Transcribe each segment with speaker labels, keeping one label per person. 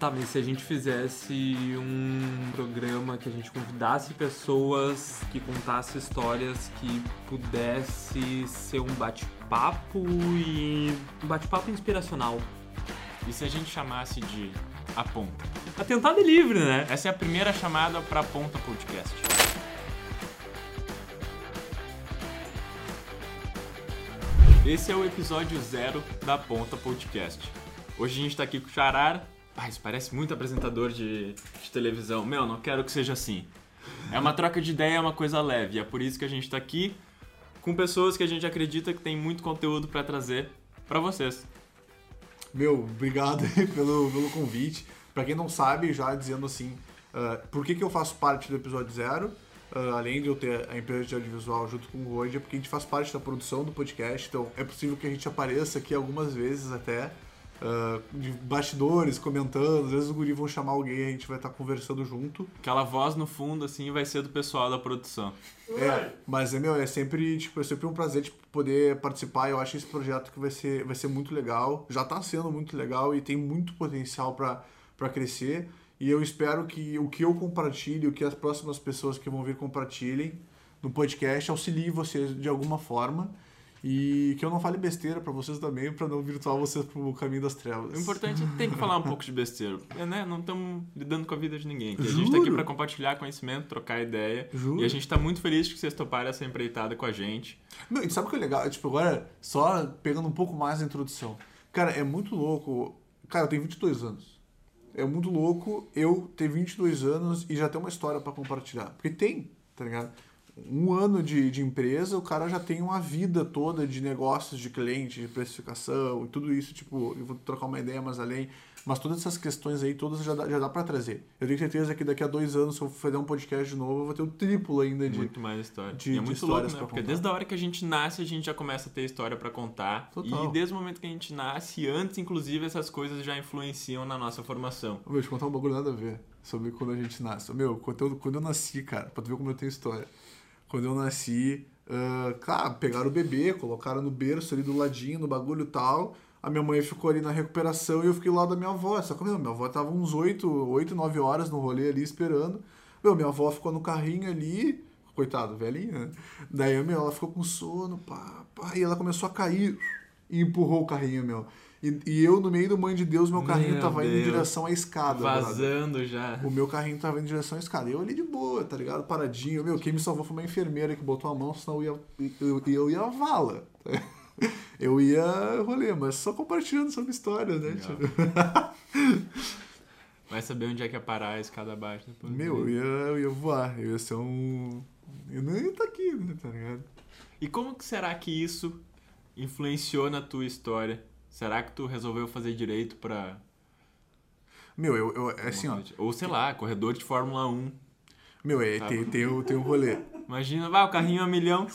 Speaker 1: Tá, mas se a gente fizesse um programa que a gente convidasse pessoas que contassem histórias que pudesse ser um bate-papo e um bate-papo inspiracional.
Speaker 2: E se a gente chamasse de A Ponta?
Speaker 1: Atentado é livre, né?
Speaker 2: Essa é a primeira chamada para Ponta Podcast. Esse é o episódio zero da Ponta Podcast. Hoje a gente tá aqui com o Charar. Isso parece muito apresentador de, de televisão. Meu, não quero que seja assim. É uma troca de ideia, é uma coisa leve. É por isso que a gente tá aqui com pessoas que a gente acredita que tem muito conteúdo para trazer para vocês.
Speaker 3: Meu, obrigado pelo, pelo convite. Pra quem não sabe, já dizendo assim, uh, por que, que eu faço parte do episódio zero? Uh, além de eu ter a empresa de audiovisual junto com o Roger, é porque a gente faz parte da produção do podcast, então é possível que a gente apareça aqui algumas vezes até, uh, de bastidores, comentando, às vezes o guri vão chamar alguém e a gente vai estar conversando junto.
Speaker 2: Aquela voz no fundo, assim, vai ser do pessoal da produção.
Speaker 3: É, mas é, meu, é sempre, tipo, é sempre um prazer tipo, poder participar. Eu acho esse projeto que vai ser, vai ser muito legal. Já está sendo muito legal e tem muito potencial para crescer. E eu espero que o que eu compartilhe, o que as próximas pessoas que vão vir compartilhem no podcast auxilie vocês de alguma forma. E que eu não fale besteira para vocês também, para não virtuar vocês pro caminho das trevas.
Speaker 2: O importante é que tem que falar um pouco de besteira. É, né? Não estamos lidando com a vida de ninguém. aqui. A gente tá aqui para compartilhar conhecimento, trocar ideia.
Speaker 3: Juro.
Speaker 2: E a gente tá muito feliz que vocês toparam essa empreitada com a gente.
Speaker 3: Meu, e sabe o que é legal? Tipo, agora, só pegando um pouco mais a introdução. Cara, é muito louco. Cara, eu tenho 22 anos. É muito louco eu ter 22 anos e já ter uma história pra compartilhar. Porque tem, tá ligado? Um ano de, de empresa, o cara já tem uma vida toda de negócios, de cliente, de precificação e tudo isso. Tipo, eu vou trocar uma ideia mais além. Mas todas essas questões aí, todas já dá, já dá pra trazer. Eu tenho certeza que daqui a dois anos, se eu fazer um podcast de novo, eu vou ter o triplo ainda de.
Speaker 2: Muito mais história.
Speaker 3: de-
Speaker 2: e é muito
Speaker 3: histórias
Speaker 2: louco, né? Porque
Speaker 3: contar.
Speaker 2: desde a hora que a gente nasce, a gente já começa a ter história para contar.
Speaker 3: Total.
Speaker 2: E desde o momento que a gente nasce, antes, inclusive, essas coisas já influenciam na nossa formação.
Speaker 3: Meu, eu contar um bagulho nada a ver sobre quando a gente nasce. Meu, quando eu, quando eu nasci, cara, pra tu ver como eu tenho história. Quando eu nasci, ah, claro, pegaram o bebê, colocaram no berço ali do ladinho, no bagulho e tal. A minha mãe ficou ali na recuperação e eu fiquei lá da minha avó. Só que, meu, minha avó tava uns 8, 8 9 horas no rolê ali esperando. Meu, minha avó ficou no carrinho ali, coitado, velhinha, né? Daí, meu, ela ficou com sono, pá, pá, e ela começou a cair e empurrou o carrinho, meu. E, e eu, no meio do mãe de Deus, meu carrinho
Speaker 2: Meu
Speaker 3: tava indo em
Speaker 2: Deus.
Speaker 3: direção à escada. brother.
Speaker 2: Vazando já.
Speaker 3: O meu carrinho tava indo em direção à escada. Eu ali de boa, tá ligado? Paradinho. Meu, quem me salvou foi uma enfermeira que botou a mão, senão eu ia, eu, eu ia vala. Eu ia rolê, mas só compartilhando sobre história, né? Tipo,
Speaker 2: Vai saber onde é que é parar a escada abaixo depois.
Speaker 3: Meu, eu ia, eu ia voar. Eu ia ser um. Eu não ia estar aqui, né? Tá ligado?
Speaker 2: E como que será que isso influenciou na tua história? Será que tu resolveu fazer direito pra.
Speaker 3: Meu, eu, eu é assim, ó.
Speaker 2: Ou sei lá, corredor de Fórmula 1.
Speaker 3: Meu, é,
Speaker 2: Tá.
Speaker 3: tem, tem, o- tem um rolê.
Speaker 2: Imagina, vai, o carrinho é um milhão.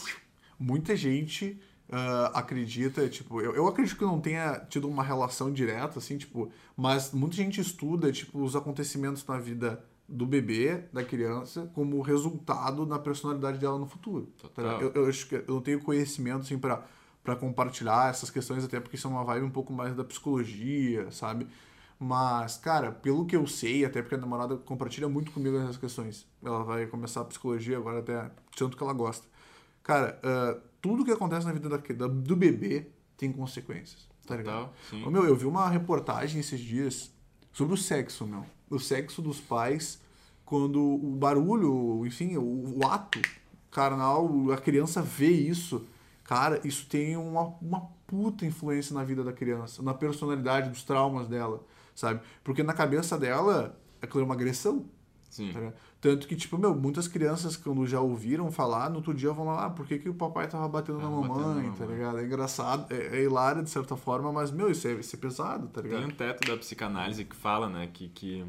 Speaker 3: muita gente ah, acredita, tipo, eu, eu acredito que não tenha tido uma relação direta, assim, tipo, mas muita gente estuda, tipo, os acontecimentos na vida do bebê, da criança, como resultado na personalidade dela no futuro. tá
Speaker 2: Total.
Speaker 3: Eu, eu acho que eu não tenho conhecimento, assim, pra, pra compartilhar essas questões, até porque isso é uma vibe um pouco mais da psicologia, sabe? Mas, cara, pelo que eu sei, até porque a namorada compartilha muito comigo essas questões. Ela vai começar a psicologia agora, até tanto que ela gosta. Cara, ah, tudo que acontece na vida da, da- do bebê tem consequências, tá ligado? Ô, meu, eu vi uma reportagem esses dias sobre o sexo, meu. O sexo dos pais quando o barulho, enfim, o, o ato carnal, a criança vê isso. Cara, isso tem uma, uma puta influência na vida da criança, na personalidade, dos traumas dela, sabe? Porque na cabeça dela, aquilo é uma agressão,
Speaker 2: Sim.
Speaker 3: tá? Tanto que, tipo, meu, muitas crianças, quando já ouviram falar, no outro dia vão lá, ah, por que, que o papai tava batendo na
Speaker 2: Tava batendo na
Speaker 3: mamãe, tá
Speaker 2: mamãe.
Speaker 3: ligado? É engraçado, é, é hilário de certa forma, mas, meu, isso é, isso é pesado, tá ligado?
Speaker 2: Tem um teto da psicanálise que fala, né, que, que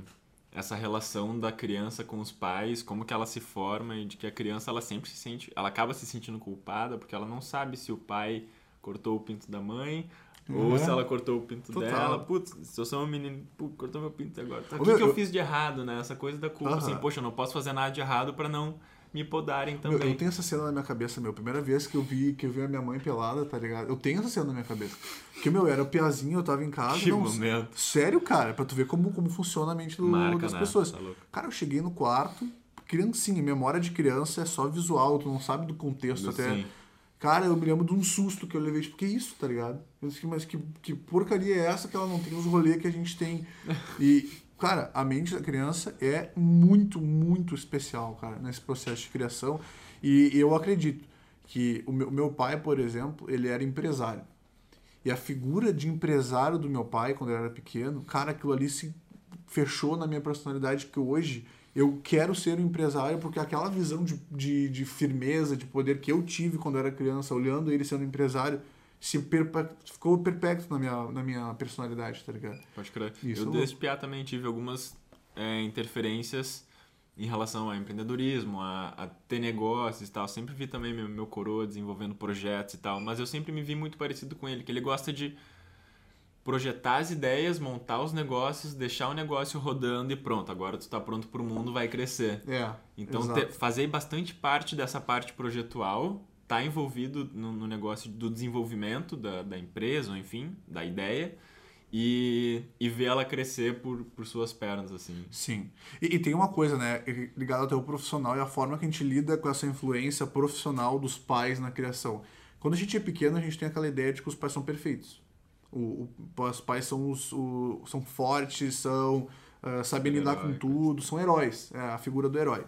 Speaker 2: essa relação da criança com os pais, como que ela se forma e de que a criança ela sempre se sente, ela acaba se sentindo culpada porque ela não sabe se o pai cortou o pinto da mãe ou
Speaker 3: Uhum.
Speaker 2: se ela cortou o pinto
Speaker 3: Total.
Speaker 2: dela. Putz, se eu sou um menino, pô, cortou meu pinto agora. Tá, o que,
Speaker 3: meu,
Speaker 2: que eu
Speaker 3: eu-
Speaker 2: fiz de errado, né? Essa coisa da culpa,
Speaker 3: Aham.
Speaker 2: assim, poxa, eu não posso fazer nada de errado pra não me podarem
Speaker 3: Meu,
Speaker 2: também.
Speaker 3: eu tenho essa cena na minha cabeça, meu. Primeira vez que eu vi que eu vi a minha mãe pelada, tá ligado? Eu tenho essa cena na minha cabeça. Porque, meu, eu era piazinho, eu tava em casa.
Speaker 2: Que
Speaker 3: não,
Speaker 2: momento.
Speaker 3: Sério, cara, pra tu ver como, como funciona a mente do-
Speaker 2: Marca,
Speaker 3: das
Speaker 2: né?
Speaker 3: pessoas.
Speaker 2: Tá.
Speaker 3: Cara, eu cheguei no quarto, criancinha, memória de criança é só visual, tu não sabe do contexto até. Cara, eu me lembro de um susto que eu levei, tipo, que isso, tá ligado? Eu disse, mas que, que porcaria é essa que ela não tem os rolês que a gente tem? E, cara, a mente da criança é muito, muito especial, cara, nesse processo de criação. E eu acredito que o meu, meu pai, por exemplo, ele era empresário. E a figura de empresário do meu pai, quando eu era pequeno, cara, aquilo ali se fechou na minha personalidade, que hoje eu quero ser um empresário, porque aquela visão de, de, de firmeza, de poder que eu tive quando eu era criança, olhando ele sendo empresário, se ficou perpétuo na minha, na minha personalidade, tá ligado?
Speaker 2: Pode crer.
Speaker 3: Isso
Speaker 2: eu
Speaker 3: é
Speaker 2: desde piá também tive algumas é, interferências em relação a empreendedorismo, a, a ter negócios e tal. Sempre vi também meu, meu coroa desenvolvendo projetos e tal, mas eu sempre me vi muito parecido com ele, que ele gosta de projetar as ideias, montar os negócios, deixar o negócio rodando e pronto, agora tu tá pronto pro mundo, vai crescer.
Speaker 3: É.
Speaker 2: Então, te- fazer bastante parte dessa parte projetual, tá envolvido no, no negócio do desenvolvimento da, da empresa, ou enfim, da ideia, e, e ver ela crescer por, por suas pernas, assim.
Speaker 3: Sim. E, e tem uma coisa, né, ligado ao teu profissional e a forma que a gente lida com essa influência profissional dos pais na criação. Quando a gente é pequeno, a gente tem aquela ideia de que os pais são perfeitos. O, o- os pais são, os, o- são fortes, são ah, sabem lidar com
Speaker 2: Heróicos.
Speaker 3: tudo, são heróis. É a figura do herói.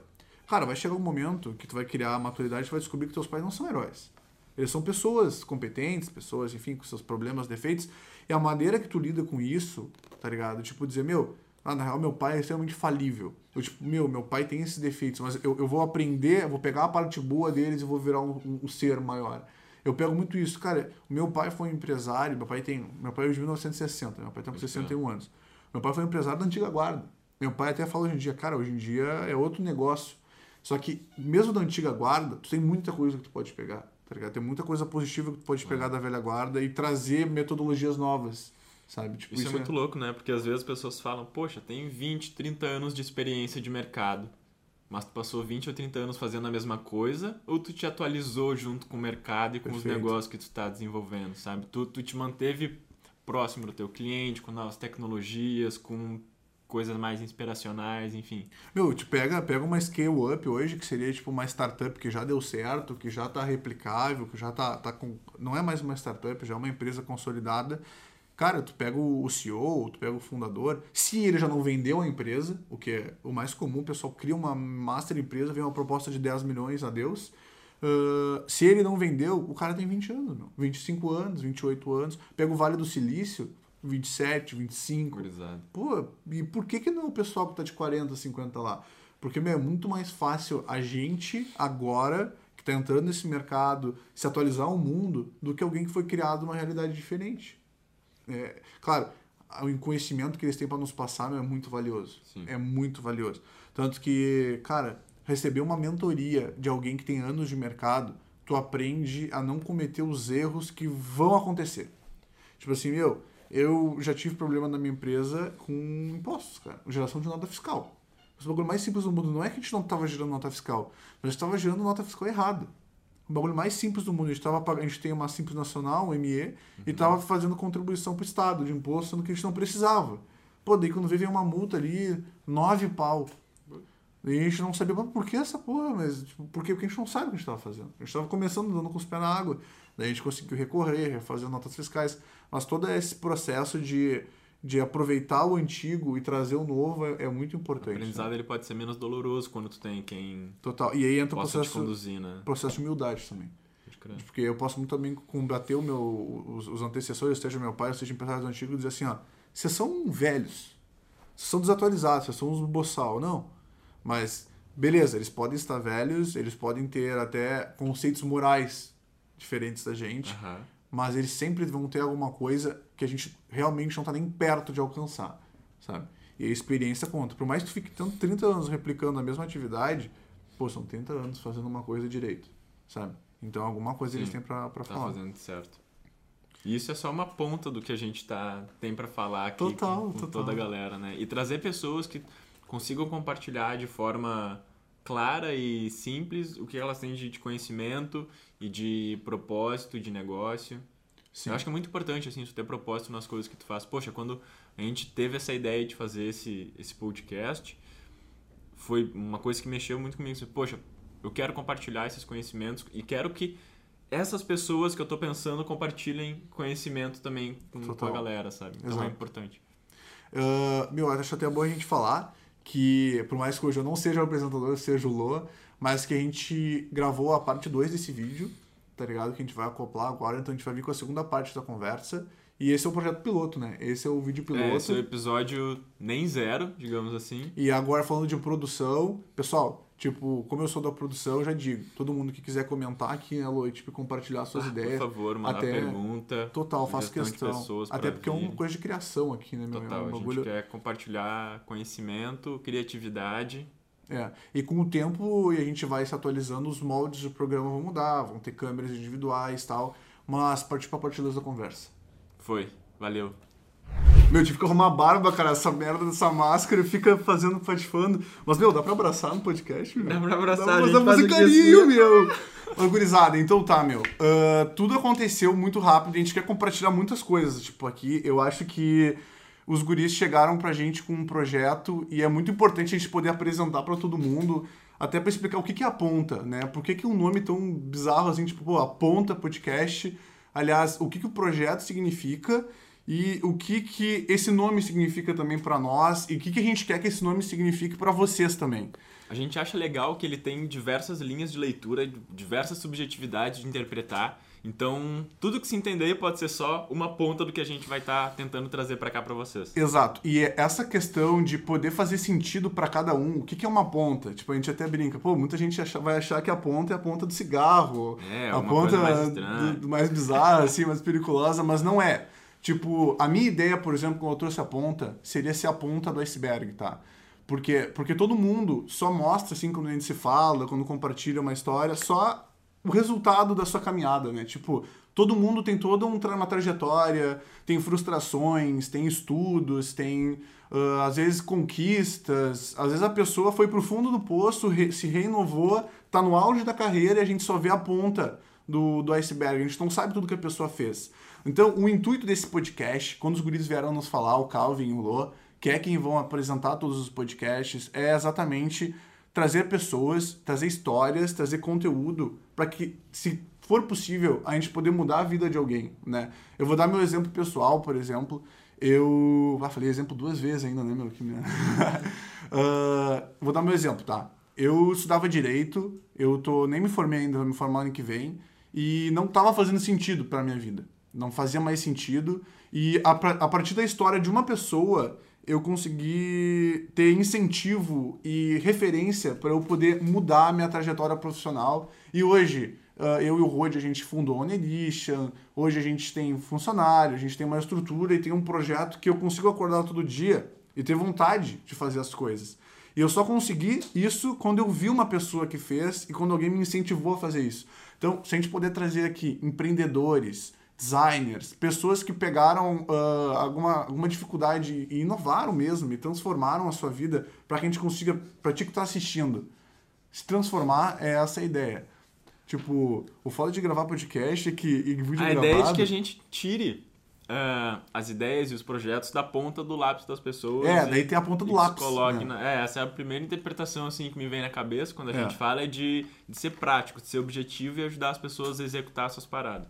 Speaker 3: Cara, vai chegar um momento que tu vai criar a maturidade e vai descobrir que teus pais não são heróis. Eles são pessoas competentes, pessoas, enfim, com seus problemas, defeitos. E a maneira que tu lida com isso, tá ligado? Tipo, dizer, meu, ah, na real, meu pai é extremamente falível. Eu, tipo, meu, meu pai tem esses defeitos, mas eu, eu vou aprender, eu vou pegar a parte boa deles e vou virar um, um- um ser maior. Eu pego muito isso. Cara, o meu pai foi um empresário, meu pai tem. Meu pai é de 1960, meu pai tem
Speaker 2: Pode
Speaker 3: 61 anos. Meu pai foi um empresário da antiga guarda. Meu pai até fala hoje em dia, cara, hoje em dia é outro negócio. Só que, mesmo da antiga guarda, tu tem muita coisa que tu pode pegar, tá ligado? Tem muita coisa positiva que tu pode pegar da velha guarda e trazer metodologias novas, sabe? Tipo,
Speaker 2: Isso, é muito louco, né? Porque às vezes as pessoas falam, poxa, tem 20, 30 anos de experiência de mercado. Mas tu passou 20 ou 30 anos fazendo a mesma coisa, ou tu te atualizou junto com o mercado e com os
Speaker 3: Perfeito.
Speaker 2: negócios que tu está desenvolvendo, sabe? Tu, tu te manteve próximo do teu cliente, com novas tecnologias, com coisas mais inspiracionais, enfim.
Speaker 3: Meu, te pega, pega uma scale up hoje, que seria tipo uma startup que já deu certo, que já tá replicável, que já tá, tá com. Não é mais uma startup, já é uma empresa consolidada. Cara, tu pega o CEO, tu pega o fundador, se ele já não vendeu a empresa, o que é o mais comum, o pessoal cria uma master empresa, vem uma proposta de 10 milhões, adeus. Uh, se ele não vendeu, o cara tem 20 anos, meu. 25 anos, 28 anos. Pega o Vale do Silício, 27, 25.
Speaker 2: Gurizada.
Speaker 3: Pô, e por que, que não o pessoal que tá de 40, 50 lá? Porque, meu, é muito mais fácil a gente, agora, que tá entrando nesse mercado, se atualizar ao mundo, do que alguém que foi criado numa realidade diferente. É, claro, o conhecimento que eles têm para nos passar meu, é muito valioso.
Speaker 2: Sim.
Speaker 3: É muito valioso. Tanto que, cara, receber uma mentoria de alguém que tem anos de mercado, tu aprende a não cometer os erros que vão acontecer. Tipo assim, meu, eu já tive problema na minha empresa com impostos, cara. Geração de nota fiscal. O bagulho mais simples do mundo não é que a gente não estava gerando nota fiscal, mas a gente estava gerando nota fiscal errada. O bagulho mais simples do mundo. A gente, tava, a gente tem uma Simples Nacional, um ME, e estava fazendo contribuição para o Estado de imposto, sendo que a gente não precisava. Pô, daí quando veio, veio uma multa ali, nove pau. E a gente não sabia, "Mas por que essa porra? Mas tipo, por quê? Porque a gente não sabe o que a gente estava fazendo. A gente estava começando dando com os pés na água. Daí a gente conseguiu recorrer, refazer notas fiscais. Mas todo esse processo de, de aproveitar o antigo e trazer o novo é, é muito
Speaker 2: O
Speaker 3: importante.
Speaker 2: aprendizado
Speaker 3: né?
Speaker 2: ele pode ser menos doloroso quando tu tem quem
Speaker 3: Total. E aí entra o processo,
Speaker 2: conduzir, né?
Speaker 3: processo de humildade também. Porque eu posso muito também combater o meu, os, os antecessores, seja meu pai, seja empresários antigos, e dizer assim, ó, vocês são velhos, vocês são desatualizados, vocês são uns boçal. Não. Mas, beleza, eles podem estar velhos, eles podem ter até conceitos morais diferentes da gente,
Speaker 2: Aham.
Speaker 3: Mas eles sempre vão ter alguma coisa que a gente realmente não está nem perto de alcançar, sabe? E a experiência conta. Por mais que tu fique tanto 30 anos replicando a mesma atividade, pô, são 30 anos fazendo uma coisa direito, sabe? Então alguma coisa
Speaker 2: Sim,
Speaker 3: eles têm pra, pra
Speaker 2: Tá
Speaker 3: falar.
Speaker 2: fazendo certo. E isso é só uma ponta do que a gente tá, tem pra falar aqui
Speaker 3: Total,
Speaker 2: com, com
Speaker 3: total.
Speaker 2: toda a galera, né? E trazer pessoas que consigam compartilhar de forma clara e simples o que elas têm de conhecimento e de propósito de negócio.
Speaker 3: Sim.
Speaker 2: Eu acho que é muito importante, assim, ter propósito nas coisas que tu faz. Poxa, quando a gente teve essa ideia de fazer esse, esse podcast, foi uma coisa que mexeu muito comigo. Poxa, eu quero compartilhar esses conhecimentos e quero que essas pessoas que eu tô pensando compartilhem conhecimento também com, com a galera, sabe? Então
Speaker 3: Exato.
Speaker 2: é importante.
Speaker 3: Ah, meu, acho até bom a gente falar que, por mais que hoje eu não seja o apresentador, eu seja o Lô, mas que a gente gravou a parte 2 desse vídeo, tá ligado? Que a gente vai acoplar agora, então a gente vai vir com a segunda parte da conversa. E esse é o projeto piloto, né? Esse é o vídeo piloto.
Speaker 2: É, esse é o episódio nem zero, digamos assim.
Speaker 3: E agora falando de produção, pessoal, tipo, como eu sou da produção, eu já digo, todo mundo que quiser comentar aqui, né, e, tipo, compartilhar suas
Speaker 2: Ah,
Speaker 3: ideias.
Speaker 2: Por favor, mandar
Speaker 3: até-
Speaker 2: pergunta.
Speaker 3: Total, faço questão. Até porque é uma
Speaker 2: vir.
Speaker 3: coisa de criação aqui, né, meu?
Speaker 2: Total,
Speaker 3: é um
Speaker 2: a gente quer compartilhar conhecimento, criatividade.
Speaker 3: É, e com o tempo e a gente vai se atualizando, os moldes do programa vão mudar, vão ter câmeras individuais e tal, mas partir pra parte 2 da conversa.
Speaker 2: Foi, valeu.
Speaker 3: Meu, eu tive que arrumar barba, cara, essa merda dessa máscara fica fazendo patifando. Mas, meu, dá pra abraçar no podcast, meu?
Speaker 2: Dá pra abraçar,
Speaker 3: dá pra
Speaker 2: a faz
Speaker 3: fazer
Speaker 2: o
Speaker 3: carinho, meu. Ô, gurizada, então tá, meu. Ah, tudo aconteceu muito rápido a gente quer compartilhar muitas coisas. Tipo, aqui, eu acho que os guris chegaram pra gente com um projeto e é muito importante a gente poder apresentar pra todo mundo, até pra explicar o que que é a Ponta, né? Por que que um nome tão bizarro assim, tipo, pô, a Ponta Podcast. Aliás, o que que o projeto significa e o que que esse nome significa também pra nós e o que que a gente quer que esse nome signifique pra vocês também.
Speaker 2: A gente acha legal que ele tem diversas linhas de leitura, diversas subjetividades de interpretar. Então, tudo que se entender pode ser só uma ponta do que a gente vai estar tentando trazer pra cá pra vocês.
Speaker 3: Exato. E é essa questão de poder fazer sentido pra cada um, o que, que é uma ponta? Tipo, a gente até brinca, pô, muita gente acha- vai achar que a ponta é a ponta do cigarro,
Speaker 2: É,
Speaker 3: a ponta
Speaker 2: mais
Speaker 3: do mais bizarra, assim, mais periculosa, mas não é. Tipo, a minha ideia, por exemplo, quando eu trouxe a ponta, seria ser a ponta do iceberg, tá? Porque, porque todo mundo só mostra, assim, quando a gente se fala, quando compartilha uma história, só o resultado da sua caminhada, né? Tipo, todo mundo tem toda um uma trajetória, tem frustrações, tem estudos, tem ah, às vezes conquistas, às vezes a pessoa foi pro fundo do poço, re- se reinovou, tá no auge da carreira e a gente só vê a ponta do, do iceberg, a gente não sabe tudo que a pessoa fez. Então, o intuito desse podcast, quando os guris vieram nos falar, o Calvin e o Lô, que é quem vão apresentar todos os podcasts, é exatamente trazer pessoas, trazer histórias, trazer conteúdo para que, se for possível, a gente poder mudar a vida de alguém, né? Eu vou dar meu exemplo pessoal, por exemplo. Eu... Ah, falei exemplo duas vezes ainda, né, meu? Ah, vou dar meu exemplo, tá? Eu estudava Direito, eu tô... nem me formei ainda, vou me formar ano que vem, e não tava fazendo sentido pra minha vida. Não fazia mais sentido. E a, a partir da história de uma pessoa, eu consegui ter incentivo e referência para eu poder mudar a minha trajetória profissional. E hoje, ah, eu e o Rod, a gente fundou a Onedition, hoje a gente tem funcionário, a gente tem uma estrutura e tem um projeto que eu consigo acordar todo dia e ter vontade de fazer as coisas. E eu só consegui isso quando eu vi uma pessoa que fez e quando alguém me incentivou a fazer isso. Então, se a gente puder trazer aqui empreendedores, designers, pessoas que pegaram ah, alguma, alguma dificuldade e inovaram mesmo, e transformaram a sua vida para que a gente consiga, para ti que tá assistindo, se transformar é essa a ideia. Tipo, o foda de gravar podcast é que e vídeo
Speaker 2: A
Speaker 3: gravado...
Speaker 2: ideia é que a gente tire ah, as ideias e os projetos da ponta do lápis das pessoas.
Speaker 3: É,
Speaker 2: e-
Speaker 3: daí tem a ponta do
Speaker 2: e
Speaker 3: lápis.
Speaker 2: Coloque
Speaker 3: né?
Speaker 2: na- é, essa é a primeira interpretação assim que me vem na cabeça quando a
Speaker 3: É.
Speaker 2: gente fala é de, de ser prático, de ser objetivo e ajudar as pessoas a executar suas paradas.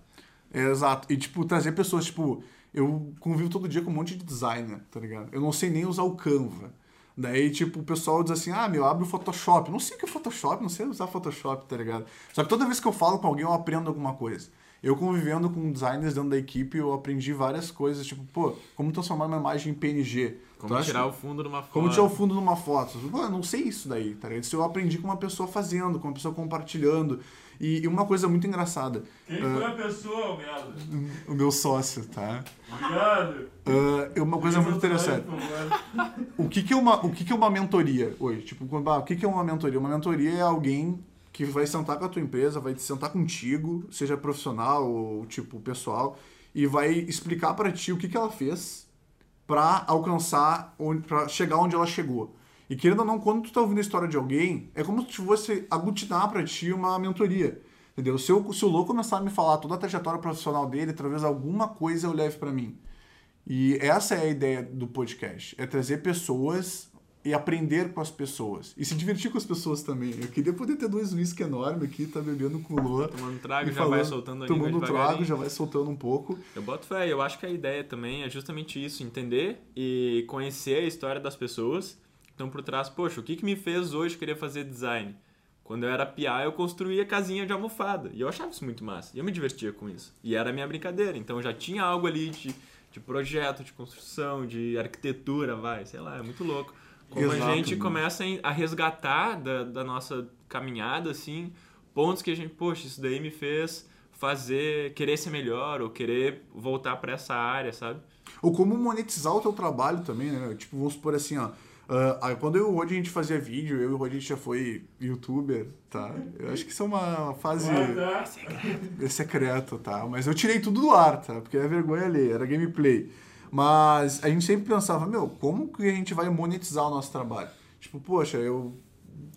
Speaker 3: É, exato. E, tipo, trazer pessoas, tipo, eu convivo todo dia com um monte de designer, tá ligado? Eu não sei nem usar o Canva. Daí, tipo, o pessoal diz assim, ah, meu, abre o Photoshop. Não sei o que é Photoshop, não sei usar Photoshop, tá ligado? Só que toda vez que eu falo com alguém, eu aprendo alguma coisa. Eu convivendo com designers dentro da equipe, eu aprendi várias coisas, tipo, pô, como transformar uma imagem em PNG.
Speaker 2: Como
Speaker 3: Tu
Speaker 2: tirar o fundo de uma foto.
Speaker 3: como tirar o fundo numa foto. Pô, eu não sei isso daí, tá ligado? Isso eu aprendi com uma pessoa fazendo, com uma pessoa compartilhando. E, e uma coisa muito engraçada,
Speaker 4: Quem foi a pessoa, merda?
Speaker 3: o meu sócio, tá?
Speaker 4: Obrigado.
Speaker 3: É uma coisa muito interessante. O que, que, é, uma, o que, que é uma mentoria hoje? Tipo, ah, o que, que é uma mentoria? Uma mentoria é alguém que vai sentar com a tua empresa, vai sentar contigo, seja profissional ou tipo pessoal, e vai explicar pra ti o que, que ela fez pra alcançar, pra chegar onde ela chegou. E querendo ou não, quando tu tá ouvindo a história de alguém, é como se tu fosse aglutinar pra ti uma mentoria. Entendeu? Se, eu, se o Lô começar a me falar toda a trajetória profissional dele, talvez alguma coisa eu leve pra mim. E essa é a ideia do podcast, é trazer pessoas e aprender com as pessoas. E se divertir com as pessoas também. Eu queria poder ter dois whisky enormes aqui, tá bebendo com o Lô.
Speaker 2: Tomando trago,
Speaker 3: e
Speaker 2: já vai soltando a
Speaker 3: Tomando um trago, já vai soltando um pouco.
Speaker 2: Eu boto fé, eu acho que a ideia também é justamente isso, entender e conhecer a história das pessoas estão por trás. Poxa, o que, que me fez hoje querer fazer design? Quando eu era piá, eu construía casinha de almofada. E eu achava isso muito massa. E eu me divertia com isso. E era a minha brincadeira. Então eu já tinha algo ali de, de projeto, de construção, de arquitetura, vai. Sei lá, é muito louco. Como a
Speaker 3: Exato,
Speaker 2: gente
Speaker 3: mano.
Speaker 2: começa a resgatar da, da nossa caminhada, assim, pontos que a gente, poxa, isso daí me fez fazer, querer ser melhor ou querer voltar pra essa área, sabe?
Speaker 3: Ou como monetizar o teu trabalho também, né? Tipo, vamos supor assim, ó. Aí quando eu e o Rod a gente fazia vídeo, eu e o Rod a gente já foi youtuber, tá? Eu acho que isso é uma fase
Speaker 4: tá.
Speaker 3: é secreto, tá? Mas eu tirei tudo do ar, tá? Porque é vergonha ali, era gameplay. Mas a gente sempre pensava, meu, como que a gente vai monetizar o nosso trabalho? Tipo, poxa, eu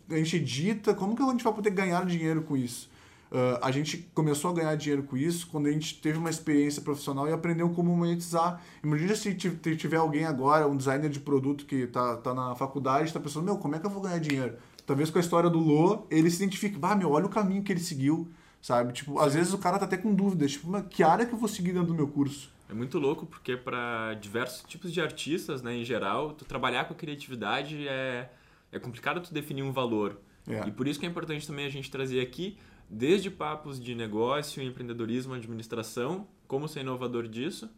Speaker 3: a gente edita, como que a gente vai poder ganhar dinheiro com isso? Ah, a gente começou a ganhar dinheiro com isso quando a gente teve uma experiência profissional e aprendeu como monetizar. Imagina se ti- ti- tiver alguém agora, um designer de produto que tá, tá na faculdade, está pensando, meu, como é que eu vou ganhar dinheiro? Talvez com a história do Lô, ele se identifique, bah, meu, olha o caminho que ele seguiu, sabe? Tipo, às vezes o cara tá até com dúvidas, tipo, mas que área que eu vou seguir dentro do meu curso?
Speaker 2: É muito louco porque para diversos tipos de artistas, né, em geral, tu trabalhar com a criatividade é, é complicado tu definir um valor.
Speaker 3: É.
Speaker 2: E por isso que é importante também a gente trazer aqui desde papos de negócio, empreendedorismo, administração, como ser inovador disso,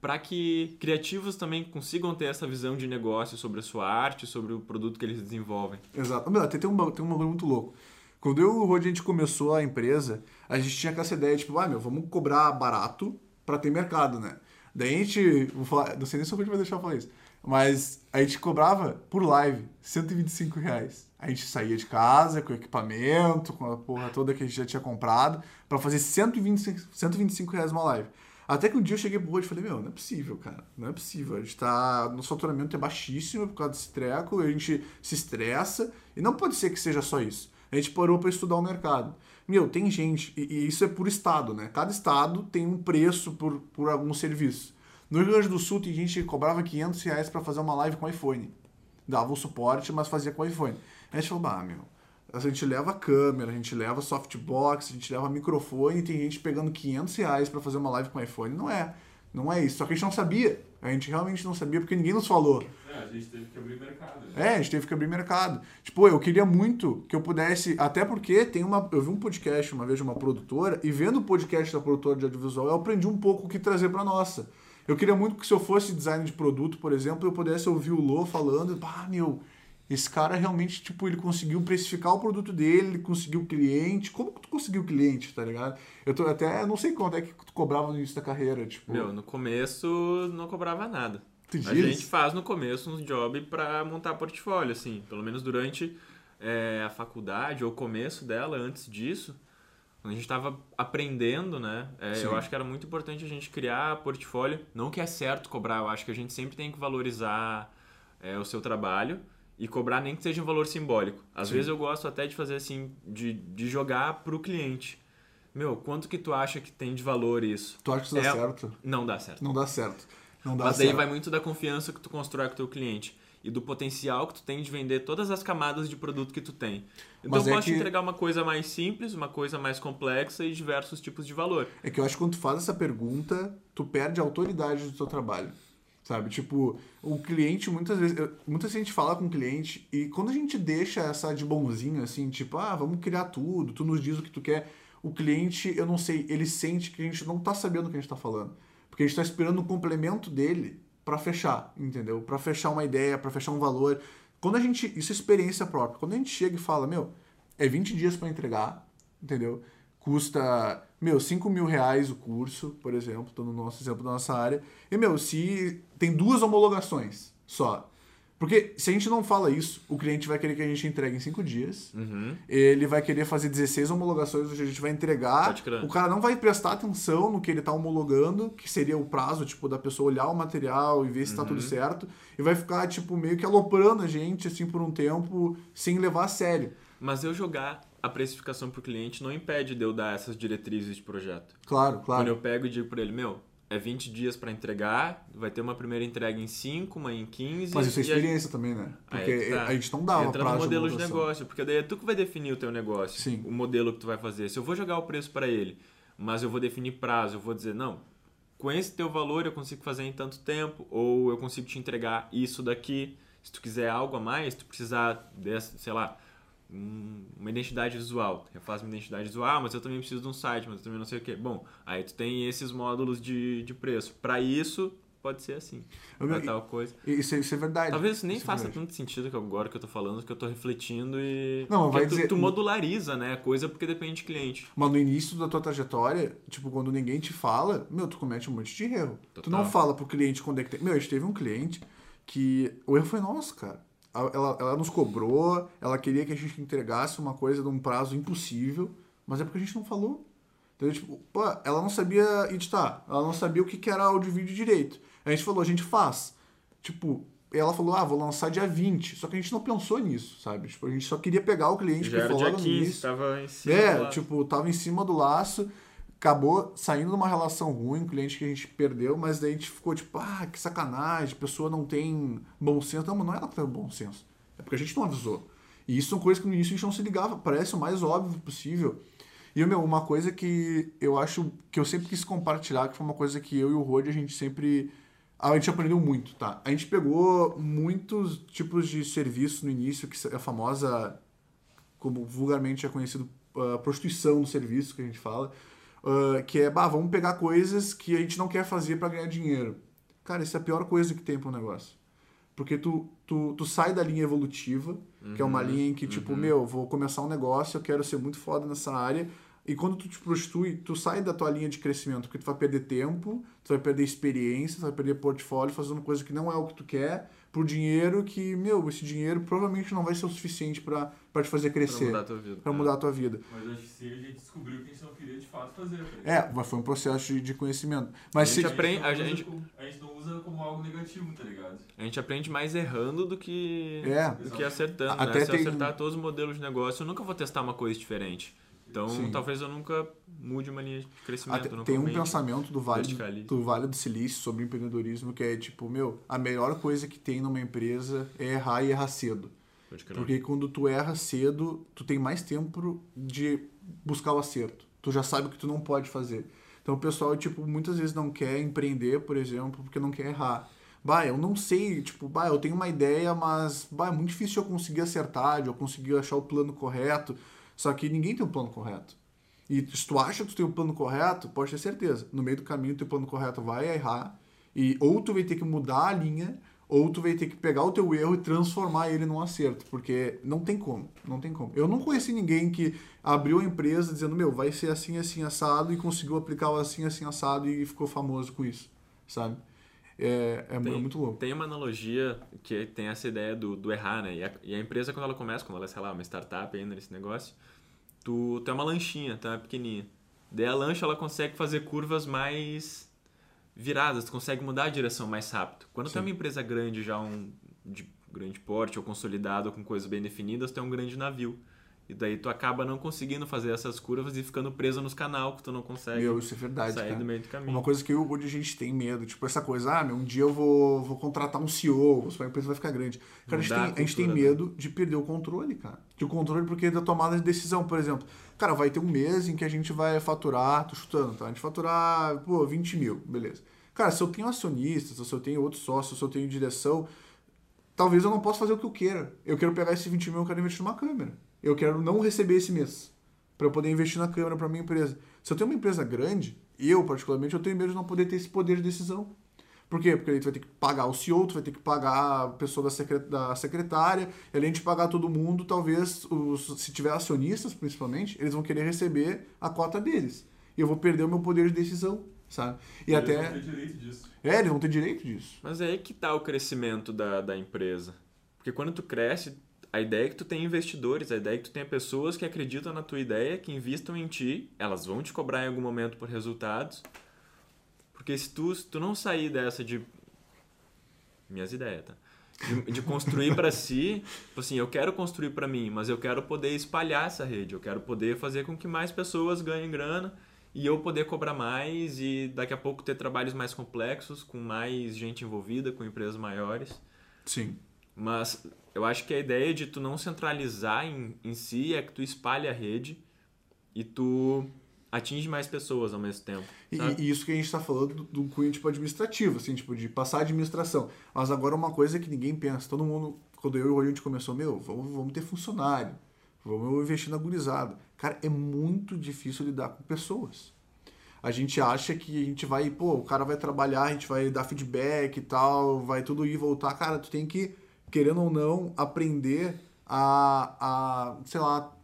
Speaker 2: para que criativos também consigam ter essa visão de negócio sobre a sua arte, sobre o produto que eles desenvolvem.
Speaker 3: Exato. Até tem um, tem um bagulho muito louco. Quando eu e o Rod a gente começou a empresa, a gente tinha essa ideia, tipo, ah, meu, vamos cobrar barato pra ter mercado, né? Daí a gente, vou falar, não sei nem se o Rod vai deixar eu falar isso, mas a gente cobrava por live 125 reais. A gente saía de casa com equipamento, com a porra toda que a gente já tinha comprado, pra fazer 125, 125 reais uma live. Até que um dia eu cheguei pro Rod e falei, meu, não é possível, cara. Não é possível. A gente tá. Nosso faturamento é baixíssimo por causa desse treco, a gente se estressa. E não pode ser que seja só isso. A gente parou para estudar o mercado. Meu, tem gente, e, e isso é por estado, né? Cada estado tem um preço por, por algum serviço. No Rio Grande do Sul tem gente que cobrava 500 reais para fazer uma live com iPhone. Dava o suporte, mas fazia com iPhone. A gente falou, bah, meu, a gente leva câmera, a gente leva softbox, a gente leva microfone e tem gente pegando 500 reais para fazer uma live com iPhone. Não é. Não é isso. Só que a gente não sabia. A gente realmente não sabia porque ninguém nos falou.
Speaker 4: É, a gente teve que abrir mercado.
Speaker 3: É, a gente teve que abrir mercado. Tipo, eu queria muito que eu pudesse. Até porque tem uma. Eu vi um podcast uma vez de uma produtora, e vendo o podcast da produtora de audiovisual, eu aprendi um pouco o que trazer pra nossa. Eu queria muito que se eu fosse design de produto, por exemplo, eu pudesse ouvir o Lô falando, ah, meu, esse cara realmente, tipo, ele conseguiu precificar o produto dele, ele conseguiu cliente. Como que tu conseguiu cliente, tá ligado? Eu tô até. não sei quanto é que tu cobrava no início da carreira, tipo.
Speaker 2: Meu, no começo não cobrava nada.
Speaker 3: Tu
Speaker 2: A
Speaker 3: diz?
Speaker 2: gente faz no começo um job para montar portfólio, assim, pelo menos durante é, a faculdade ou começo dela, antes disso, quando a gente estava aprendendo, né? é, eu acho que era muito importante a gente criar portfólio. Não que é certo cobrar, eu acho que a gente sempre tem que valorizar é, o seu trabalho e cobrar nem que seja um valor simbólico. Às
Speaker 3: Sim.
Speaker 2: vezes eu gosto até de fazer assim, de, de jogar pro cliente. Meu, quanto que tu acha que tem de valor isso?
Speaker 3: Tu acha que isso dá
Speaker 2: É-
Speaker 3: certo?
Speaker 2: Não dá certo.
Speaker 3: Não dá certo. Não dá
Speaker 2: Mas daí
Speaker 3: certo.
Speaker 2: vai muito da confiança que tu constrói com o teu cliente e do potencial que tu tem de vender todas as camadas de produto que tu tem. Então
Speaker 3: Mas
Speaker 2: eu
Speaker 3: é
Speaker 2: posso te
Speaker 3: que-
Speaker 2: entregar uma coisa mais simples, uma coisa mais complexa e diversos tipos de valor.
Speaker 3: É que eu acho que quando tu faz essa pergunta, tu perde a autoridade do teu trabalho. Sabe? Tipo, o cliente, muitas vezes. Muitas vezes a gente fala com o cliente e quando a gente deixa essa de bonzinho, assim, tipo, ah, vamos criar tudo, tu nos diz o que tu quer. O cliente, eu não sei, ele sente que a gente não tá sabendo o que a gente tá falando. Porque a gente tá esperando o complemento dele pra fechar, entendeu? Pra fechar uma ideia, pra fechar um valor. Quando a gente. Isso é experiência própria. Quando a gente chega e fala, meu, é 20 dias pra entregar, entendeu? Custa, meu, 5 mil reais o curso, por exemplo, tô no nosso exemplo da nossa área. E, meu, se tem duas homologações só. Porque se a gente não fala isso, o cliente vai querer que a gente entregue em 5 dias.
Speaker 2: Uhum.
Speaker 3: Ele vai querer fazer 16 homologações, onde a gente vai entregar. O cara não vai prestar atenção no que ele tá homologando, que seria o prazo, tipo, da pessoa olhar o material e ver se tá
Speaker 2: Uhum.
Speaker 3: tudo certo. E vai ficar, tipo, meio que aloprando a gente, assim, por um tempo, sem levar a sério.
Speaker 2: Mas eu jogar a precificação pro cliente não impede de eu dar essas diretrizes de projeto.
Speaker 3: Claro,
Speaker 2: Quando
Speaker 3: claro.
Speaker 2: eu pego e digo pra ele, meu, é 20 dias pra entregar, vai ter uma primeira entrega em 5, uma em 15.
Speaker 3: Mas isso é
Speaker 2: e a-
Speaker 3: experiência também, né? Porque
Speaker 2: que tá.
Speaker 3: a gente não dá
Speaker 2: Entra no
Speaker 3: prazo
Speaker 2: modelo de
Speaker 3: homologação.
Speaker 2: negócio, porque daí é tu que vai definir o teu negócio,
Speaker 3: Sim.
Speaker 2: o modelo que tu vai fazer. Se eu vou jogar o preço para ele, mas eu vou definir prazo, eu vou dizer, não, com esse teu valor eu consigo fazer em tanto tempo, ou eu consigo te entregar isso daqui. Se tu quiser algo a mais, tu precisar dessa, sei lá, uma identidade visual. Eu faço uma identidade visual, mas eu também preciso de um site, mas eu também não sei o que. Bom, aí tu tem esses módulos de, de preço. Para isso, pode ser assim.
Speaker 3: Eu-
Speaker 2: Pra tal coisa.
Speaker 3: Isso, isso é verdade.
Speaker 2: Talvez isso nem
Speaker 3: Isso é
Speaker 2: faça
Speaker 3: verdade.
Speaker 2: tanto sentido que agora que eu tô falando, que eu tô refletindo e.
Speaker 3: Não, vai
Speaker 2: tu,
Speaker 3: dizer-
Speaker 2: tu modulariza, né? a Coisa porque depende de cliente.
Speaker 3: Mas no início da tua trajetória, tipo, quando ninguém te fala, meu, tu comete um monte de erro. Tu
Speaker 2: Total.
Speaker 3: não fala pro cliente quando é que tem. Meu, a gente teve um cliente que o erro foi nosso, cara. Ela, ela nos cobrou, ela queria que a gente entregasse uma coisa num prazo impossível, mas é porque a gente não falou. Entendeu? Tipo, pô, ela não sabia editar, ela não sabia o que que era áudio e vídeo direito. A gente falou, a gente faz. Tipo, ela falou, ah, vou lançar dia 20. Só que a gente não pensou nisso, sabe? Tipo, a gente só queria pegar o cliente
Speaker 2: Já
Speaker 3: que falou
Speaker 2: dia
Speaker 3: logo no
Speaker 2: 15,
Speaker 3: início.
Speaker 2: tava em cima.
Speaker 3: É, tipo, tava em cima do laço, acabou saindo de uma relação ruim, um cliente que a gente perdeu, mas daí a gente ficou tipo, ah, que sacanagem, a pessoa não tem bom senso. Não, mas não é ela que tem bom senso. É porque a gente não avisou. E isso são coisas que no início a gente não se ligava, parece o mais óbvio possível. E, meu, uma coisa que eu acho que eu sempre quis compartilhar, que foi uma coisa que eu e o Rod a gente sempre. A gente aprendeu muito, tá? A gente pegou muitos tipos de serviço no início, que é a famosa como vulgarmente é conhecido, uh, prostituição do serviço que a gente fala, uh, que é, bah, vamos pegar coisas que a gente não quer fazer para ganhar dinheiro. Cara, isso é a pior coisa que tem para um negócio. Porque tu, tu, tu sai da linha evolutiva, que é uma linha em que, tipo, meu, vou começar um negócio, eu quero ser muito foda nessa área, e quando tu te prostitui, tu sai da tua linha de crescimento, porque tu vai perder tempo, tu vai perder experiência, tu vai perder portfólio fazendo coisa que não é o que tu quer, por dinheiro que, meu, esse dinheiro provavelmente não vai ser o suficiente pra pra te fazer
Speaker 2: Pra
Speaker 3: crescer,
Speaker 2: mudar a tua vida.
Speaker 3: pra mudar a tua vida.
Speaker 4: Mas acho que se a gente descobriu que a gente não queria de fato fazer. tá?
Speaker 3: É, mas foi um processo de, de conhecimento. Mas
Speaker 2: A
Speaker 3: se,
Speaker 2: gente aprende-
Speaker 4: não
Speaker 2: a
Speaker 4: usa
Speaker 2: gente-
Speaker 4: como- a gente não usa como algo negativo, tá ligado?
Speaker 2: A gente aprende mais errando do que,
Speaker 3: É.
Speaker 2: do que acertando.
Speaker 3: Até
Speaker 2: né? Se eu
Speaker 3: tem-
Speaker 2: acertar todos os modelos de negócio, eu nunca vou testar uma coisa diferente. Então,
Speaker 3: Sim.
Speaker 2: talvez eu nunca mude uma linha de crescimento.
Speaker 3: Até- tem um pensamento do vale, do vale do Silício sobre empreendedorismo que é tipo, meu, a melhor coisa que tem numa empresa é errar e errar cedo. Porque quando tu erra cedo, tu tem mais tempo de buscar o acerto. Tu já sabe o que tu não pode fazer. Então o pessoal, tipo, muitas vezes não quer empreender, por exemplo, porque não quer errar. Bah, eu não sei, tipo, bah, eu tenho uma ideia, mas bah, é muito difícil eu conseguir acertar, de eu conseguir achar o plano correto. Só que ninguém tem um plano correto. E se tu acha que tu tem o plano correto, pode ter certeza. No meio do caminho, teu plano correto vai errar. E ou tu vai ter que mudar a linha, ou tu vai ter que pegar o teu erro e transformar ele num acerto. Porque não tem como. Não tem como. Eu não conheci ninguém que abriu a empresa dizendo, meu, vai ser assim, assim, assado, e conseguiu aplicar o assim, assim, assado e ficou famoso com isso. Sabe? É, é,
Speaker 2: Tem-
Speaker 3: é muito louco.
Speaker 2: Tem uma analogia que tem essa ideia do, do errar, né? E a, e a empresa, quando ela começa, quando ela é, sei lá, uma startup ainda nesse negócio, tu, tu é uma lanchinha, tá? Pequenininha. Daí a lancha, ela consegue fazer curvas mais viradas, tu consegue mudar a direção mais rápido. Quando tu é uma empresa grande, já um de grande porte ou consolidado, com coisas bem definidas, tu é um grande navio. E daí tu acaba não conseguindo fazer essas curvas e ficando preso nos canal que tu não consegue
Speaker 3: Meu, isso é verdade,
Speaker 2: sair
Speaker 3: cara.
Speaker 2: do meio do caminho.
Speaker 3: Uma coisa que eu, hoje a gente tem medo, tipo essa coisa, ah, meu, um dia eu vou, vou contratar um CEO, a empresa vai ficar grande. Cara, a gente, tem,
Speaker 2: a
Speaker 3: a gente tem
Speaker 2: né?
Speaker 3: medo de perder o controle, cara. De o controle porque da tomada de decisão, por exemplo. Cara, vai ter um mês em que a gente vai faturar, tô chutando, tá? A gente faturar, pô, 20 mil, beleza. Cara, se eu tenho acionistas, se eu tenho outros sócios, se eu tenho direção, talvez eu não possa fazer o que eu queira. Eu quero pegar esse 20 mil e eu quero investir numa câmera. Eu quero não receber esse mês para eu poder investir na câmera para minha empresa. Se eu tenho uma empresa grande, eu particularmente, eu tenho medo de não poder ter esse poder de decisão. Por quê? Porque aí tu vai ter que pagar o CEO, tu vai ter que pagar a pessoa da, da secretária, e além de pagar todo mundo, talvez, os, se tiver acionistas principalmente, eles vão querer receber a cota deles. E eu vou perder o meu poder de decisão, sabe? E
Speaker 4: Eles
Speaker 3: até...
Speaker 4: vão ter direito disso.
Speaker 3: É, eles vão ter direito disso.
Speaker 2: Mas é aí que tá o crescimento da, da empresa. Porque quando tu cresce, a ideia é que tu tenha investidores, a ideia é que tu tenha pessoas que acreditam na tua ideia, que investam em ti, elas vão te cobrar em algum momento por resultados. Porque se tu, se tu não sair dessa de. Minhas ideias, tá? De, de construir para si, tipo assim, eu quero construir para mim, mas eu quero poder espalhar essa rede, eu quero poder fazer com que mais pessoas ganhem grana e eu poder cobrar mais e daqui a pouco ter trabalhos mais complexos, com mais gente envolvida, com empresas maiores.
Speaker 3: Sim.
Speaker 2: Mas eu acho que a ideia de tu não centralizar em, em si é que tu espalhe a rede e tu atinge mais pessoas ao mesmo tempo.
Speaker 3: E, e isso que a gente está falando do, do cunho tipo administrativo, assim, tipo, de passar a administração. Mas agora uma coisa que ninguém pensa, todo mundo, quando eu e o Rodrigo a gente começou, meu, vamos, vamos ter funcionário, vamos investir na gurizada. Cara, é muito difícil lidar com pessoas. A gente acha que a gente vai, pô, o cara vai trabalhar, a gente vai dar feedback e tal, vai tudo ir e voltar. Cara, tu tem que, querendo ou não, aprender a, a sei lá,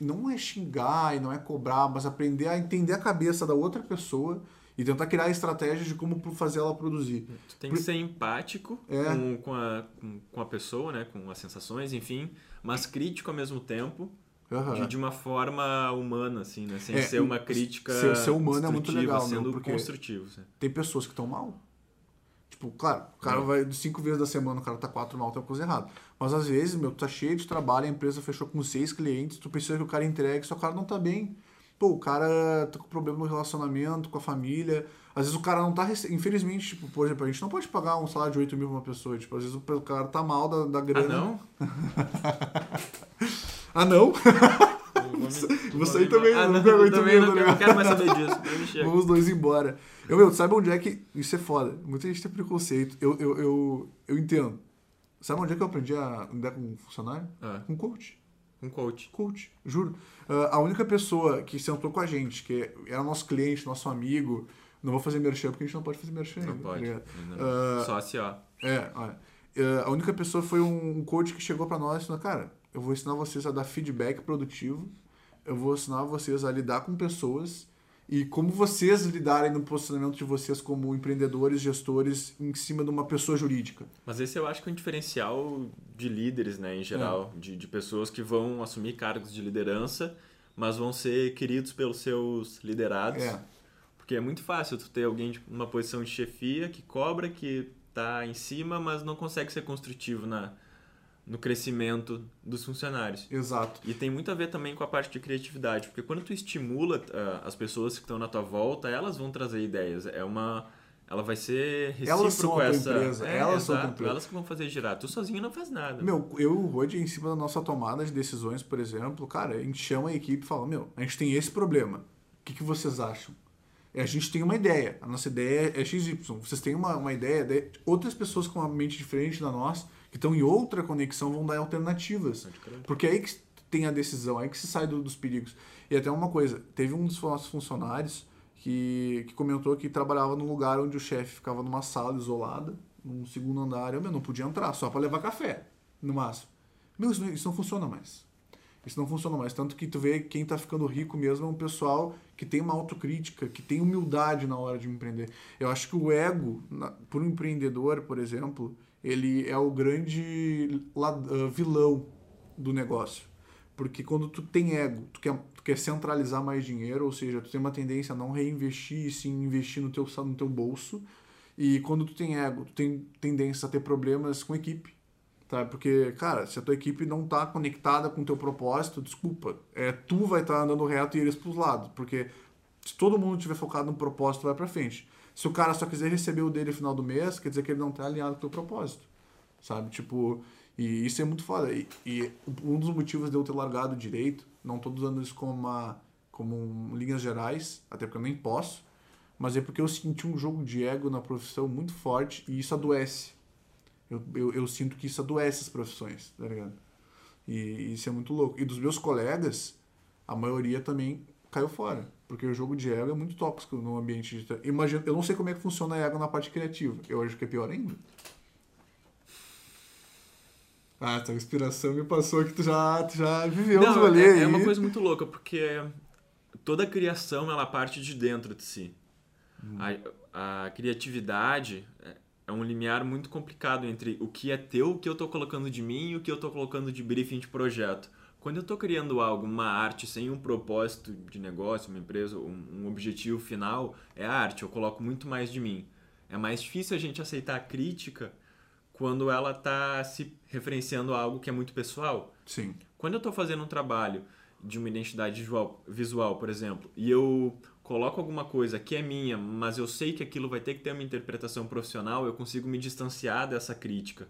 Speaker 3: não é xingar e não é cobrar, mas aprender a entender a cabeça da outra pessoa e tentar criar estratégias de como fazer ela produzir.
Speaker 2: Tu tem que ser empático
Speaker 3: É.
Speaker 2: com, com, a, com, a pessoa, né? com as sensações, enfim, mas crítico ao mesmo tempo,
Speaker 3: Aham.
Speaker 2: de, de uma forma humana, assim, né? Sem
Speaker 3: É,
Speaker 2: ser uma crítica
Speaker 3: ser- ser humano é muito legal, né?
Speaker 2: sendo
Speaker 3: Porque-
Speaker 2: construtivo. né?
Speaker 3: Tem pessoas que estão mal. Tipo, claro, o cara
Speaker 2: É.
Speaker 3: vai cinco vezes da semana, o cara tá quatro mal, tem uma coisa errada. Mas às vezes, meu, tu tá cheio de trabalho, a empresa fechou com seis clientes, tu precisa que o cara entregue, só o cara não tá bem. Pô, o cara tá com problema no relacionamento, com a família. Às vezes o cara não tá. rece- Infelizmente, tipo, por exemplo, a gente não pode pagar um salário de 8 mil pra uma pessoa. Tipo, às vezes o cara tá mal da, da
Speaker 2: Ah,
Speaker 3: grana.
Speaker 2: não?
Speaker 3: Ah, não?
Speaker 2: Vou,
Speaker 3: Você aí também,
Speaker 2: ah,
Speaker 3: não
Speaker 2: não,
Speaker 3: pegou muito medo,
Speaker 2: não,
Speaker 3: né?
Speaker 2: não quero mais saber disso.
Speaker 3: Vamos os dois embora. Eu, meu, sabe onde é que. Isso é foda. Muita gente tem preconceito. Eu, eu, eu, eu entendo. Sabe onde é que eu aprendi a lidar com um funcionário?
Speaker 2: Ah,
Speaker 3: Com coach.
Speaker 2: um coach.
Speaker 3: Coach, juro. Ah, a única pessoa que sentou com a gente, que era nosso cliente, nosso amigo. Não vou fazer merchan porque a gente não pode fazer merchan
Speaker 2: Não
Speaker 3: ainda, tá
Speaker 2: pode. ainda não.
Speaker 3: Ah,
Speaker 2: Só se, ó.
Speaker 3: É, olha. Eh, A única pessoa foi um coach que chegou pra nós e falou: Cara, eu vou ensinar vocês a dar feedback produtivo, eu vou ensinar vocês a lidar com pessoas e como vocês lidarem no posicionamento de vocês como empreendedores, gestores, em cima de uma pessoa jurídica.
Speaker 2: Mas esse eu acho que é um diferencial de líderes, né, em geral.
Speaker 3: É.
Speaker 2: De, de pessoas que vão assumir cargos de liderança, mas vão ser queridos pelos seus liderados.
Speaker 3: É,
Speaker 2: Porque é muito fácil tu ter alguém de uma posição de chefia que cobra, que tá em cima, mas não consegue ser construtivo na, no crescimento dos funcionários.
Speaker 3: exato.
Speaker 2: E tem muito a ver também com a parte de criatividade, porque quando tu estimula ah, as pessoas que estão na tua volta, elas vão trazer ideias. É uma ela vai ser recíproco
Speaker 3: Elas são
Speaker 2: essa.
Speaker 3: empresa,
Speaker 2: É,
Speaker 3: elas são
Speaker 2: exato,
Speaker 3: empresa.
Speaker 2: Elas que vão fazer girar. Tu sozinho não faz nada.
Speaker 3: Meu, eu e o Rod, em cima da nossa tomada de decisões, por exemplo, cara, a gente chama a equipe e fala: Meu, a gente tem esse problema. O que, que vocês acham? E a gente tem uma ideia. A nossa ideia é XY. Vocês têm uma, uma ideia, daí outras pessoas com uma mente diferente da nossa, que estão em outra conexão, vão dar alternativas. Porque é aí que tem a decisão, aí que se sai do- dos perigos. E até uma coisa: teve um dos nossos funcionários que, que comentou que trabalhava num lugar onde o chefe ficava numa sala isolada, num segundo andar, eu meu, não podia entrar, só para levar café, no máximo. Meu, isso não, isso não funciona mais. Isso não funciona mais. Tanto que tu vê que quem tá ficando rico mesmo é um pessoal que tem uma autocrítica, que tem humildade na hora de empreender. Eu acho que o ego, por um empreendedor, por exemplo, ele é o grande ah, vilão do negócio. Porque quando tu tem ego, tu quer, tu quer centralizar mais dinheiro, ou seja, tu tem uma tendência a não reinvestir e sim investir no teu, no teu bolso. E quando tu tem ego, tu tem tendência a ter problemas com equipe. Tá? Porque, cara, se a tua equipe não tá conectada com o teu propósito, desculpa, é, tu vai estar andando reto e eles pros lados. Porque se todo mundo tiver focado no propósito, vai pra frente. Se o cara só quiser receber o dele no final do mês, quer dizer que ele não tá alinhado com o teu propósito. Sabe? Tipo, e isso é muito foda. E, e um dos motivos de eu ter largado direito, não tô usando isso como, uma, como um- linhas gerais, até porque eu nem posso, mas é porque eu senti um jogo de ego na profissão muito forte e isso adoece. Eu, eu, eu sinto que isso adoece as profissões, tá ligado? E isso é muito louco. E dos meus colegas, a maioria também caiu fora. Porque o jogo de ego é muito tóxico no ambiente de. Imagina, eu não sei como é que funciona a ego na parte criativa. Eu acho que é pior ainda. Ah, tua inspiração me passou que tu já, tu já viveu
Speaker 2: Não,
Speaker 3: rolê
Speaker 2: é,
Speaker 3: aí.
Speaker 2: é uma coisa muito louca, porque toda criação ela parte de dentro de si.
Speaker 3: Hum.
Speaker 2: A, a criatividade é- é um limiar muito complicado entre o que é teu, o que eu tô colocando de mim e o que eu tô colocando de briefing de projeto. Quando eu tô criando algo, uma arte sem um propósito de negócio, uma empresa, um, um objetivo final, é arte. Eu coloco muito mais de mim. É mais difícil a gente aceitar a crítica quando ela está se referenciando a algo que é muito pessoal.
Speaker 3: Sim.
Speaker 2: Quando eu estou fazendo um trabalho de uma identidade visual, visual, por exemplo, e eu coloco alguma coisa que é minha, mas eu sei que aquilo vai ter que ter uma interpretação profissional, eu consigo me distanciar dessa crítica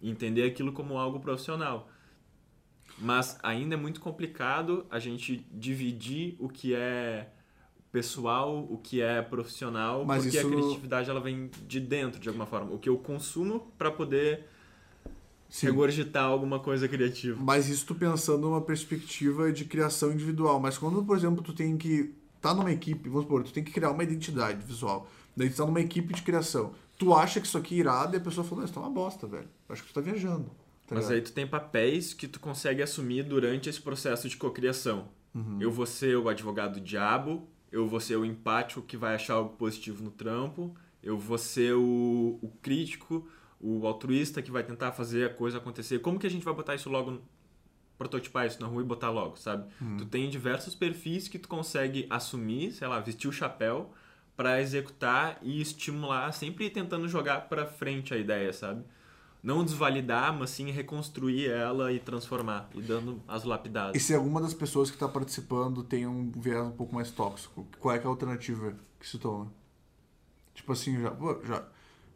Speaker 2: e entender aquilo como algo profissional. Mas ainda é muito complicado a gente dividir o que é pessoal, o que é profissional,
Speaker 3: Mas
Speaker 2: porque
Speaker 3: isso-
Speaker 2: a criatividade ela vem de dentro de alguma forma. O que eu consumo para poder
Speaker 3: Sim.
Speaker 2: regurgitar alguma coisa criativa.
Speaker 3: Mas isso tu pensando numa perspectiva de criação individual. Mas quando, por exemplo, tu tem que tá numa equipe, vamos supor, tu tem que criar uma identidade visual. Daí tu tá numa equipe de criação. Tu acha que isso aqui é irado e a pessoa fala, "Não, isso tá uma bosta, velho. Acho que tu tá viajando. Tá
Speaker 2: Mas
Speaker 3: ligado?
Speaker 2: aí tu tem papéis que tu consegue assumir durante esse processo de cocriação.
Speaker 3: Uhum.
Speaker 2: Eu vou ser o advogado diabo, eu vou ser o empático que vai achar algo positivo no trampo, eu vou ser o, o crítico, o altruísta que vai tentar fazer a coisa acontecer. Como que a gente vai botar isso logo, prototipar isso na rua e botar logo, sabe?
Speaker 3: Uhum.
Speaker 2: Tu tem diversos perfis que tu consegue assumir, sei lá, vestir o chapéu para executar e estimular, sempre tentando jogar para frente a ideia, sabe? Não desvalidar, mas sim reconstruir ela e transformar, e dando as
Speaker 3: E
Speaker 2: lapidadas.
Speaker 3: se alguma das pessoas que está participando tem um viés um pouco mais tóxico, qual é, é a alternativa que se toma? Tipo assim, já, já,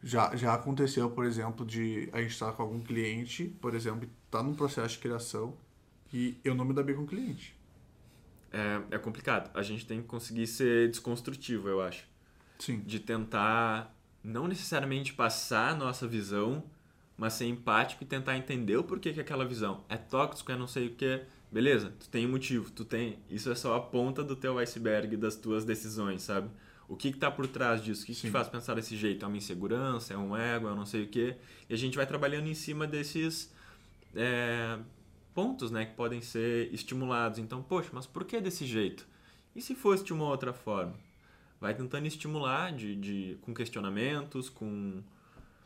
Speaker 3: já, já aconteceu, por exemplo, de a gente estar com algum cliente, por exemplo, e tá num processo de criação e eu não me dá bem com o cliente.
Speaker 2: É, é complicado. A gente tem que conseguir ser desconstrutivo, eu acho.
Speaker 3: Sim.
Speaker 2: De tentar não necessariamente passar a nossa visão, mas ser empático e tentar entender o porquê que aquela visão é tóxico, é não sei o que. Beleza, tu tem um motivo, tu tem. Isso é só a ponta do teu iceberg das tuas decisões, sabe? O que que tá por trás disso? O que, que te faz pensar desse jeito? É uma insegurança? É um ego? É um não sei o quê? E a gente vai trabalhando em cima desses é, pontos, né? Que podem ser estimulados. Então, poxa, mas por que desse jeito? E se fosse de uma outra forma? Vai tentando estimular de, de, com questionamentos, com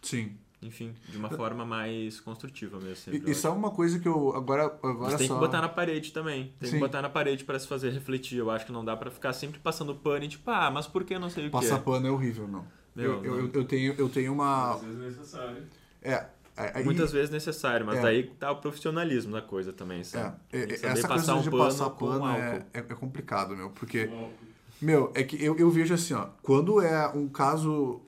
Speaker 3: Sim.
Speaker 2: Enfim, de uma forma mais construtiva mesmo. Sempre,
Speaker 3: E,
Speaker 2: eu
Speaker 3: e sabe uma coisa que eu. Agora, agora
Speaker 2: Mas tem
Speaker 3: só...
Speaker 2: que botar na parede também. Tem
Speaker 3: Sim.
Speaker 2: que botar na parede para se fazer refletir. Eu acho que não dá para ficar sempre passando pano e tipo, ah, mas por que não sei o
Speaker 3: Passar
Speaker 2: quê?
Speaker 3: pano é horrível, não.
Speaker 2: Meu,
Speaker 3: eu, eu,
Speaker 2: não.
Speaker 3: eu tenho, eu tenho uma.
Speaker 4: Às vezes é necessário.
Speaker 3: É. aí-
Speaker 2: Muitas vezes necessário, mas
Speaker 3: É.
Speaker 2: daí tá o profissionalismo da coisa também,
Speaker 3: É,
Speaker 2: sabe?
Speaker 3: é,
Speaker 2: que
Speaker 3: essa
Speaker 2: passar
Speaker 3: coisa
Speaker 2: um
Speaker 3: de
Speaker 2: pano
Speaker 3: passar pano é,
Speaker 2: álcool.
Speaker 3: é, é complicado, meu, porque Meu, é que eu, eu vejo assim, ó, quando é um caso,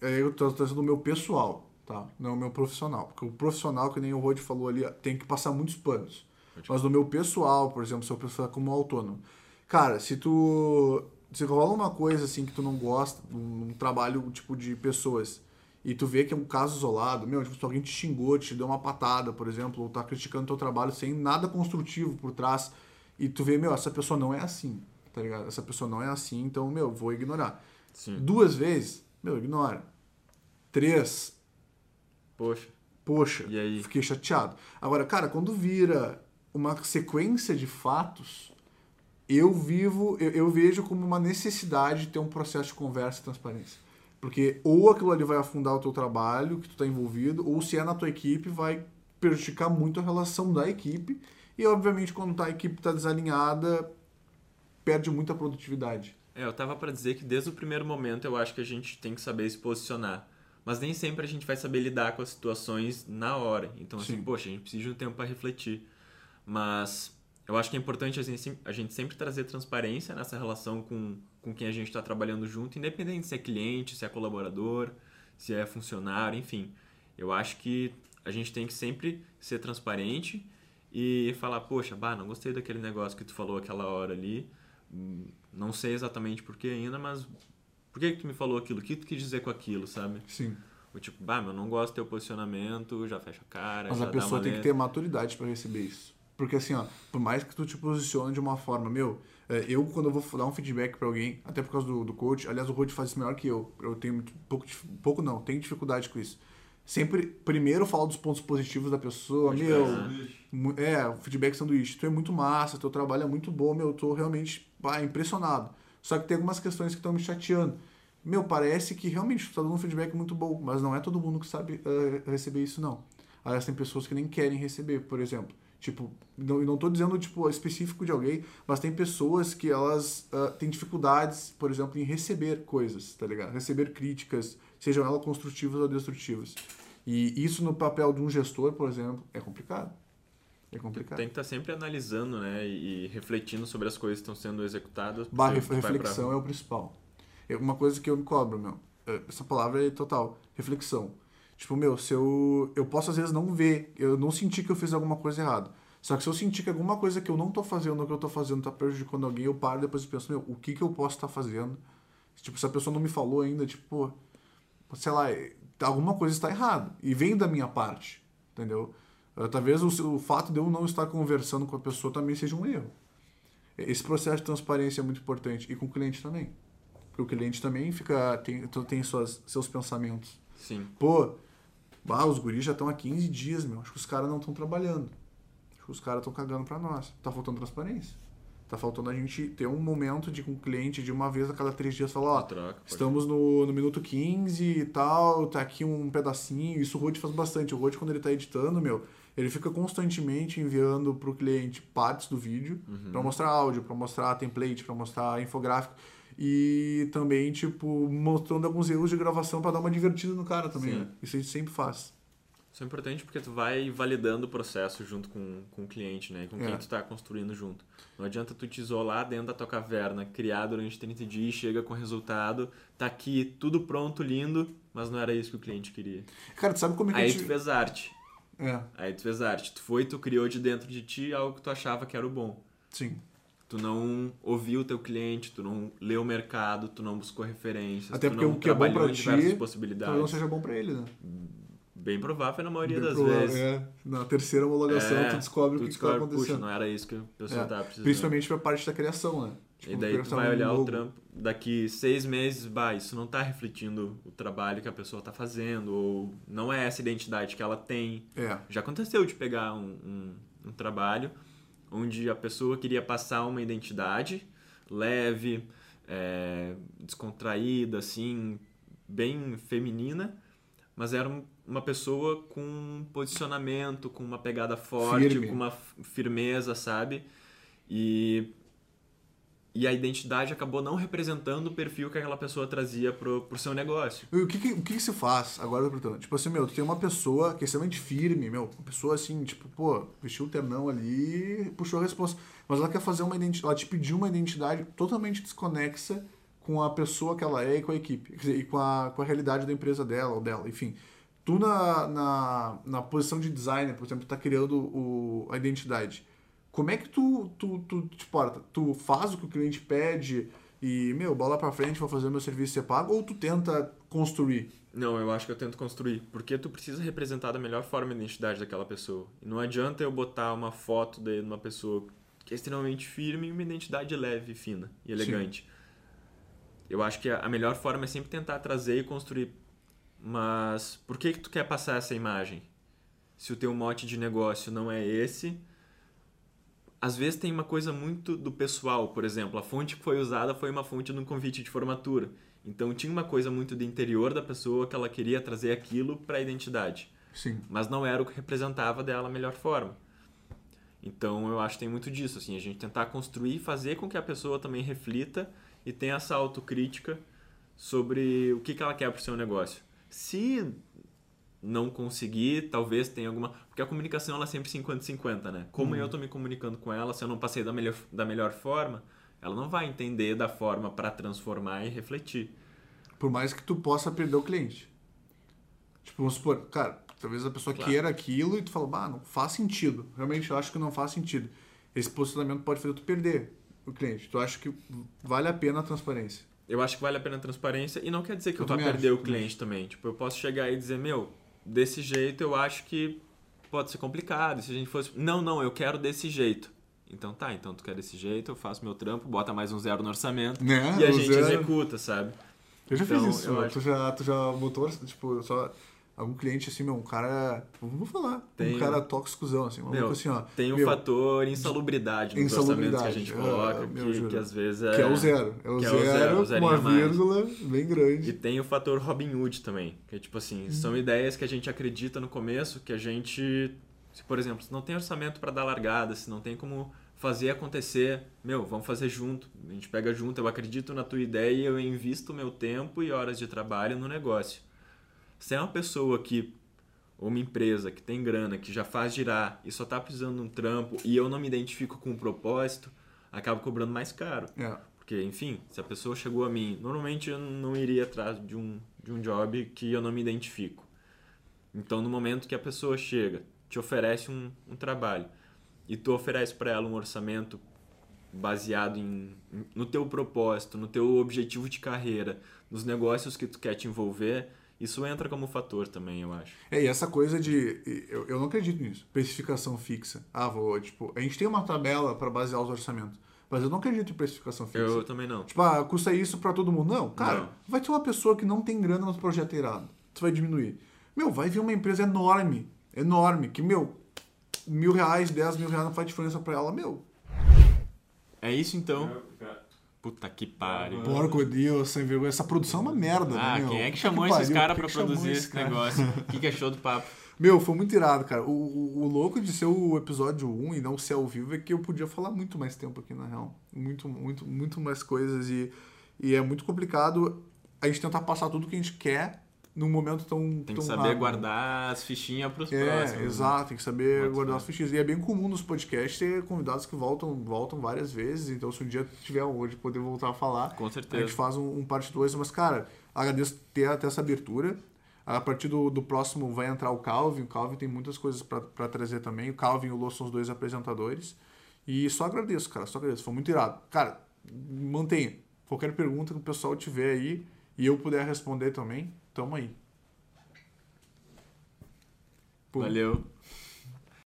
Speaker 3: é, eu tô trazendo o meu pessoal, tá? Não o meu profissional. Porque o profissional, que nem o Rod falou ali, tem que passar muitos panos. Mas no meu pessoal, por exemplo, se eu pensar como autônomo, cara, se tu. Se rola uma coisa assim que tu não gosta, um, um trabalho tipo de pessoas, e tu vê que é um caso isolado, meu, tipo, se alguém te xingou, te deu uma patada, por exemplo, ou tá criticando teu trabalho sem nada construtivo por trás, e tu vê, meu, essa pessoa não é assim, tá ligado? Essa pessoa não é assim, então, meu, vou ignorar.
Speaker 2: Sim.
Speaker 3: Duas vezes, meu, ignora. Três,
Speaker 2: Poxa,
Speaker 3: poxa,
Speaker 2: E aí?
Speaker 3: fiquei chateado. Agora, cara, quando vira uma sequência de fatos, eu vivo, eu, eu vejo como uma necessidade de ter um processo de conversa e transparência. Porque ou aquilo ali vai afundar o teu trabalho, que tu tá envolvido, ou se é na tua equipe, vai prejudicar muito a relação da equipe. E, obviamente, quando tá, a equipe tá desalinhada, perde muita produtividade.
Speaker 2: É, eu tava pra dizer que desde o primeiro momento eu acho que a gente tem que saber se posicionar. Mas nem sempre a gente vai saber lidar com as situações na hora. Então, assim,
Speaker 3: Sim.
Speaker 2: poxa, a gente precisa de um tempo para refletir. Mas eu acho que é importante a gente, a gente sempre trazer transparência nessa relação com, com quem a gente está trabalhando junto, independente se é cliente, se é colaborador, se é funcionário, enfim. Eu acho que a gente tem que sempre ser transparente e falar, poxa, bah, não gostei daquele negócio que tu falou aquela hora ali. Hum, Não sei exatamente por que ainda, mas por que, que tu me falou aquilo? O que tu quis dizer com aquilo, sabe?
Speaker 3: Sim.
Speaker 2: O tipo, bah, meu, não gosto do teu posicionamento, já fecha a cara.
Speaker 3: Mas a pessoa tem que ter maturidade pra receber isso. Porque assim, ó, por mais que tu te posicione de uma forma, meu, é, eu quando eu vou dar um feedback pra alguém, até por causa do, do coach, aliás, o coach faz isso melhor que eu. Eu tenho muito, pouco, pouco não, tenho dificuldade com isso. Sempre, primeiro falo dos pontos positivos da pessoa,
Speaker 2: Pode
Speaker 3: meu,
Speaker 2: crer,
Speaker 3: mu- é, feedback sanduíche, tu é muito massa, teu trabalho é muito bom, meu, eu tô realmente pá, impressionado. Só que tem algumas questões que estão me chateando. Meu, parece que realmente tu tá dando um feedback muito bom, mas não é todo mundo que sabe uh, receber isso, não. Aliás, tem pessoas que nem querem receber, por exemplo. Tipo, não, não tô dizendo, tipo, específico de alguém, mas tem pessoas que elas uh, têm dificuldades, por exemplo, em receber coisas, tá ligado? Receber críticas, sejam elas construtivas ou destrutivas. E isso no papel de um gestor, por exemplo, é complicado. É complicado.
Speaker 2: Tem que estar sempre analisando, né? E refletindo sobre as coisas que estão sendo executadas.
Speaker 3: Barra reflexão pra... é o principal. É uma coisa que eu me cobro, meu. É, essa palavra é total. Reflexão. Tipo, meu, se eu. Eu posso às vezes não ver, eu não sentir que eu fiz alguma coisa errada. Só que se eu sentir que alguma coisa que eu não tô fazendo, ou que eu tô fazendo, tá prejudicando alguém, eu paro e depois penso, meu, o que que eu posso estar tá fazendo? Tipo, se a pessoa não me falou ainda, tipo, sei lá, alguma coisa está errada. E vem da minha parte, entendeu? Uh, talvez o, o fato de eu não estar conversando com a pessoa também seja um erro. Esse processo de transparência é muito importante. E com o cliente também. Porque o cliente também fica tem, tem suas, seus pensamentos.
Speaker 2: Sim.
Speaker 3: Pô, bah, os guris já estão há 15 dias, meu. Acho que os caras não estão trabalhando. Acho que os caras estão cagando para nós. Tá faltando transparência. Tá faltando a gente ter um momento de com o cliente de uma vez a cada três dias falar, ó,
Speaker 2: troca,
Speaker 3: estamos no, no minuto 15 e tal, tá aqui um pedacinho. Isso o Rode faz bastante. O Rode, quando ele tá editando, meu, ele fica constantemente enviando pro cliente partes do vídeo uhum. para mostrar áudio, para mostrar template, para mostrar infográfico e também, tipo, mostrando alguns erros de gravação para dar uma divertida no cara também. Né? Isso a gente sempre faz.
Speaker 2: Isso é importante porque tu vai validando o processo junto com, com o cliente, né? Com quem é. tu está construindo junto. Não adianta tu te isolar dentro da tua caverna, criar durante 30 dias, chega com resultado, tá aqui tudo pronto, lindo, mas não era isso que o cliente queria.
Speaker 3: Cara, tu sabe como é que
Speaker 2: Aí
Speaker 3: gente...
Speaker 2: tu fez arte.
Speaker 3: É.
Speaker 2: Aí tu fez arte. Tu foi, tu criou de dentro de ti algo que tu achava que era o bom.
Speaker 3: Sim.
Speaker 2: Tu não ouviu o teu cliente, tu não leu o mercado, tu não buscou referências,
Speaker 3: Até
Speaker 2: tu
Speaker 3: porque
Speaker 2: não
Speaker 3: o que é bom pra ti,
Speaker 2: possibilidades.
Speaker 3: não seja bom para ele, né?
Speaker 2: Bem provável na maioria
Speaker 3: Bem
Speaker 2: das
Speaker 3: provável,
Speaker 2: vezes.
Speaker 3: É. Na terceira homologação,
Speaker 2: É,
Speaker 3: tu descobre
Speaker 2: tu
Speaker 3: o que,
Speaker 2: descobre,
Speaker 3: está acontecendo.
Speaker 2: Puxa, não era isso que a pessoa
Speaker 3: É,
Speaker 2: estava precisando.
Speaker 3: Principalmente pra parte da criação, né? Tipo,
Speaker 2: E daí tu vai olhar o
Speaker 3: logo.
Speaker 2: trampo, daqui seis meses, bah, isso não tá refletindo o trabalho que a pessoa tá fazendo, ou não é essa identidade que ela tem.
Speaker 3: É.
Speaker 2: Já aconteceu de pegar um, um, um trabalho onde a pessoa queria passar uma identidade leve, é, descontraída, assim, bem feminina, mas era um- uma pessoa com um posicionamento, com uma pegada forte,
Speaker 3: Firme.
Speaker 2: com uma firmeza, sabe? E, e a identidade acabou não representando o perfil que aquela pessoa trazia pro, pro seu negócio.
Speaker 3: E o que, que- o que, que se faz agora, portanto? Tipo assim, meu, tu tem uma pessoa que é extremamente firme, meu, uma pessoa assim, tipo, pô, vestiu o ternão ali, puxou a resposta. Mas ela quer fazer uma identidade, ela te pediu uma identidade totalmente desconexa com a pessoa que ela é e com a equipe, dizer, e com a, com a realidade da empresa dela ou dela, enfim. Tu na, na, na posição de designer, por exemplo, tá criando o, a identidade. Como é que tu, tu, tu te porta? Tu faz o que o cliente pede e, meu, bola pra frente, vou fazer o meu serviço ser pago, ou tu tenta construir?
Speaker 2: Não, eu acho que eu tento construir, porque tu precisa representar da melhor forma a identidade daquela pessoa. E não adianta eu botar uma foto de uma pessoa que é extremamente firme e uma identidade leve, fina e elegante. Eu acho que a melhor forma é sempre tentar trazer e construir. Mas por que que tu quer passar essa imagem? Se o teu mote de negócio não é esse, às vezes tem uma coisa muito do pessoal, por exemplo, a fonte que foi usada foi uma fonte de um convite de formatura. Então tinha uma coisa muito do interior da pessoa que ela queria trazer aquilo para a identidade,
Speaker 3: Sim.
Speaker 2: mas não era o que representava dela a melhor forma. Então eu acho que tem muito disso, assim, a gente tentar construir e fazer com que a pessoa também reflita e tenha essa autocrítica sobre o que, que ela quer para o seu negócio. Se não conseguir, talvez tenha alguma. Porque a comunicação ela é sempre 50-50, né? Como eu estou me comunicando com ela, se eu não passei da melhor, da melhor forma, ela não vai entender da forma para transformar e refletir.
Speaker 3: Por mais que tu possa perder o cliente. Tipo, vamos supor, cara, talvez a pessoa
Speaker 2: Claro.
Speaker 3: queira aquilo e tu fala, bah, não faz sentido. Realmente eu acho que não faz sentido. Esse posicionamento pode fazer tu perder o cliente. Tu acha que vale a pena a transparência.
Speaker 2: Eu acho que vale a pena a transparência e não quer dizer que eu,
Speaker 3: Eu
Speaker 2: vá perder
Speaker 3: acho,
Speaker 2: o cliente também. Tipo, eu posso chegar e dizer, meu, desse jeito eu acho que pode ser complicado. Se a gente fosse, não, não, eu quero desse jeito. Então tá, então tu quer desse jeito, eu faço meu trampo, bota mais um zero no orçamento
Speaker 3: Né?
Speaker 2: e a
Speaker 3: O
Speaker 2: gente
Speaker 3: zero-
Speaker 2: executa, sabe?
Speaker 3: Eu já
Speaker 2: Então,
Speaker 3: fiz isso,
Speaker 2: eu acho-
Speaker 3: tu, já, tu já botou, tipo, só algum cliente assim, meu, um cara. Vou falar.
Speaker 2: Tem-
Speaker 3: Um cara tóxicozão, assim. Um
Speaker 2: Meu,
Speaker 3: assim, ó.
Speaker 2: Tem o
Speaker 3: meu,
Speaker 2: fator insalubridade nos orçamentos que a
Speaker 3: Insalubridade,
Speaker 2: gente
Speaker 3: ah,
Speaker 2: coloca,
Speaker 3: meu,
Speaker 2: que, que às vezes é...
Speaker 3: Que é o zero. É o
Speaker 2: que é
Speaker 3: zero,
Speaker 2: o zero,
Speaker 3: uma vírgula bem grande.
Speaker 2: E tem o fator Robin Hood também, que é tipo assim, são ideias que a gente acredita no começo, que a gente, se por exemplo, se não tem orçamento para dar largada, se não tem como fazer acontecer, meu, vamos fazer junto. A gente pega junto, eu acredito na tua ideia e eu invisto meu tempo e horas de trabalho no negócio. Se é uma pessoa que ou uma empresa que tem grana, que já faz girar e só tá precisando de um trampo e eu não me identifico com o propósito, acabo cobrando mais caro.
Speaker 3: É.
Speaker 2: Porque, enfim, se a pessoa chegou a mim, normalmente eu não iria atrás de um, de um job que eu não me identifico. Então, no momento que a pessoa chega, te oferece um, um trabalho e tu oferece para ela um orçamento baseado em, no teu propósito, no teu objetivo de carreira, nos negócios que tu quer te envolver, isso entra como fator também, eu acho.
Speaker 3: É, e essa coisa de. Eu, eu não acredito nisso. Precificação fixa. Ah, vou, tipo. A gente tem uma tabela para basear os orçamentos. Mas eu não acredito em precificação fixa.
Speaker 2: Eu também não.
Speaker 3: Tipo, ah, custa isso pra todo mundo. Não, cara,
Speaker 2: Não.
Speaker 3: vai ter uma pessoa que não tem grana no projeto irado. Tu vai diminuir. Meu, vai vir uma empresa enorme, enorme, que, meu, mil reais, dez mil reais não faz diferença pra ela. Meu,
Speaker 2: É isso então.
Speaker 4: É, é.
Speaker 2: Puta que pariu.
Speaker 3: porco Deus, sem vergonha. Essa produção é uma merda,
Speaker 2: Ah,
Speaker 3: né, meu?
Speaker 2: quem é que chamou
Speaker 3: pariu,
Speaker 2: esses caras pra
Speaker 3: que
Speaker 2: produzir
Speaker 3: esse
Speaker 2: esse
Speaker 3: cara?
Speaker 2: negócio? O que, que achou do papo?
Speaker 3: Meu, foi muito irado, cara. O, o, o louco de ser o episódio 1 e não ser ao vivo é que eu podia falar muito mais tempo aqui, na real. Muito, muito, muito mais coisas. E, e é muito complicado a gente tentar passar tudo que a gente quer num momento tão.
Speaker 2: Tem que
Speaker 3: tão
Speaker 2: saber
Speaker 3: rápido.
Speaker 2: guardar as fichinhas pros
Speaker 3: É,
Speaker 2: próximos.
Speaker 3: exato, tem que saber
Speaker 2: Pode
Speaker 3: guardar as fichas. E é bem comum nos podcasts ter convidados que voltam, voltam várias vezes. Então, se um dia tiver hoje poder voltar a falar,
Speaker 2: Com
Speaker 3: a gente
Speaker 2: certeza.
Speaker 3: faz um, um parte 2. Mas, cara, agradeço ter até essa abertura. A partir do, do próximo vai entrar o Calvin. O Calvin tem muitas coisas pra trazer também. O Calvin e o Lô são os dois apresentadores. E só agradeço, cara, só agradeço. Foi muito irado. Cara, mantenha. Qualquer pergunta que o pessoal tiver aí e eu puder responder também, tamo aí. Pô.
Speaker 2: Valeu.